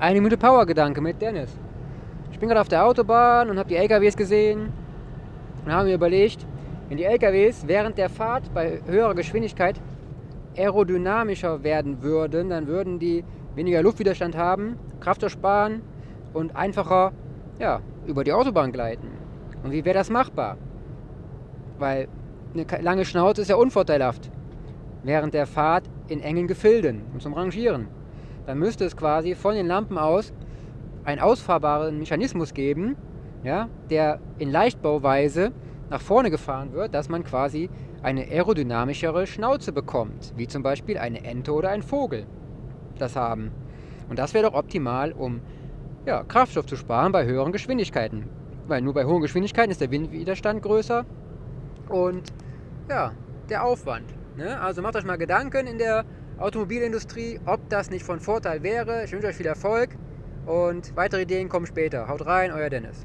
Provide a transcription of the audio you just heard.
Eine Minute Power-Gedanke mit Dennis. Ich bin gerade auf der Autobahn und habe die LKWs gesehen und habe mir überlegt, wenn die LKWs während der Fahrt bei höherer Geschwindigkeit aerodynamischer werden würden, dann würden die weniger Luftwiderstand haben, Kraft sparen und einfacher ja, über die Autobahn gleiten. Und wie wäre das machbar? Weil eine lange Schnauze ist ja unvorteilhaft während der Fahrt in engen Gefilden und zum Rangieren dann müsste es quasi von den Lampen aus einen ausfahrbaren Mechanismus geben, ja, der in Leichtbauweise nach vorne gefahren wird, dass man quasi eine aerodynamischere Schnauze bekommt, wie zum Beispiel eine Ente oder ein Vogel das haben. Und das wäre doch optimal, um ja, Kraftstoff zu sparen bei höheren Geschwindigkeiten. Weil nur bei hohen Geschwindigkeiten ist der Windwiderstand größer und ja, der Aufwand. Ne? Also macht euch mal Gedanken in der Automobilindustrie, ob das nicht von Vorteil wäre. Ich wünsche euch viel Erfolg und weitere Ideen kommen später. Haut rein, euer Dennis.